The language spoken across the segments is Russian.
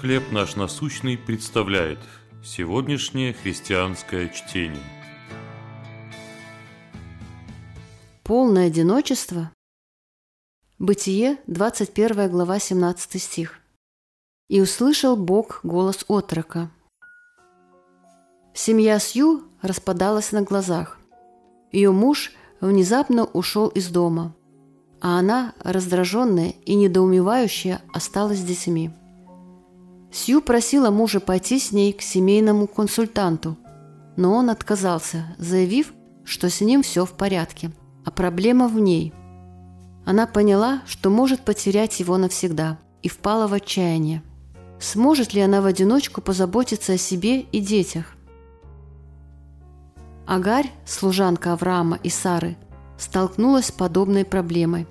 «Хлеб наш насущный» представляет сегодняшнее христианское чтение. Полное одиночество. Бытие, 21 глава, 17 стих. «И услышал Бог голос отрока». Семья Сью распадалась на глазах. Ее муж внезапно ушел из дома, а она, раздраженная и недоумевающая, осталась с детьми. Сью просила мужа пойти с ней к семейному консультанту, но он отказался, заявив, что с ним все в порядке, а проблема в ней. Она поняла, что может потерять его навсегда, и впала в отчаяние. Сможет ли она в одиночку позаботиться о себе и детях? Агарь, служанка Авраама и Сары, столкнулась с подобной проблемой.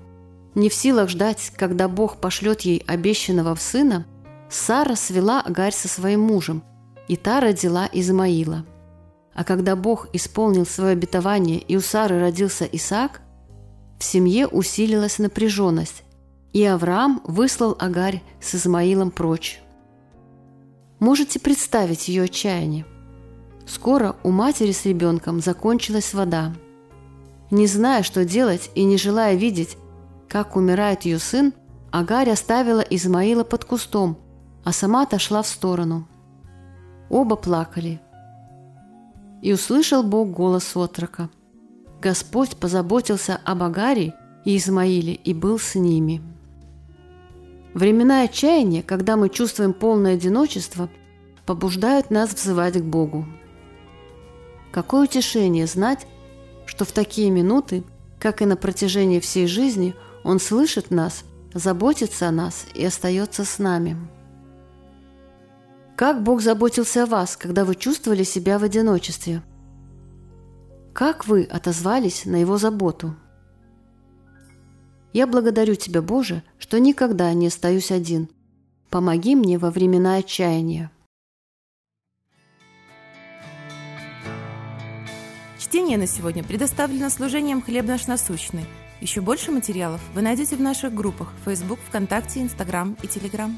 Не в силах ждать, когда Бог пошлет ей обещанного сына, Сара свела Агарь со своим мужем, и та родила Измаила. А когда Бог исполнил свое обетование, и у Сары родился Исаак, в семье усилилась напряженность, и Авраам выслал Агарь с Измаилом прочь. Можете представить ее отчаяние? Скоро у матери с ребенком закончилась вода. Не зная, что делать и не желая видеть, как умирает ее сын, Агарь оставила Измаила под кустом, а сама отошла в сторону. Оба плакали. И услышал Бог голос отрока. Господь позаботился об Агаре и Измаиле и был с ними. Времена отчаяния, когда мы чувствуем полное одиночество, побуждают нас взывать к Богу. Какое утешение знать, что в такие минуты, как и на протяжении всей жизни, Он слышит нас, заботится о нас и остается с нами. Как Бог заботился о вас, когда вы чувствовали себя в одиночестве? Как вы отозвались на Его заботу? Я благодарю Тебя, Боже, что никогда не остаюсь один. Помоги мне во времена отчаяния. Чтение на сегодня предоставлено служением «Хлеб наш насущный». Еще больше материалов вы найдете в наших группах Facebook, ВКонтакте, Instagram и Telegram.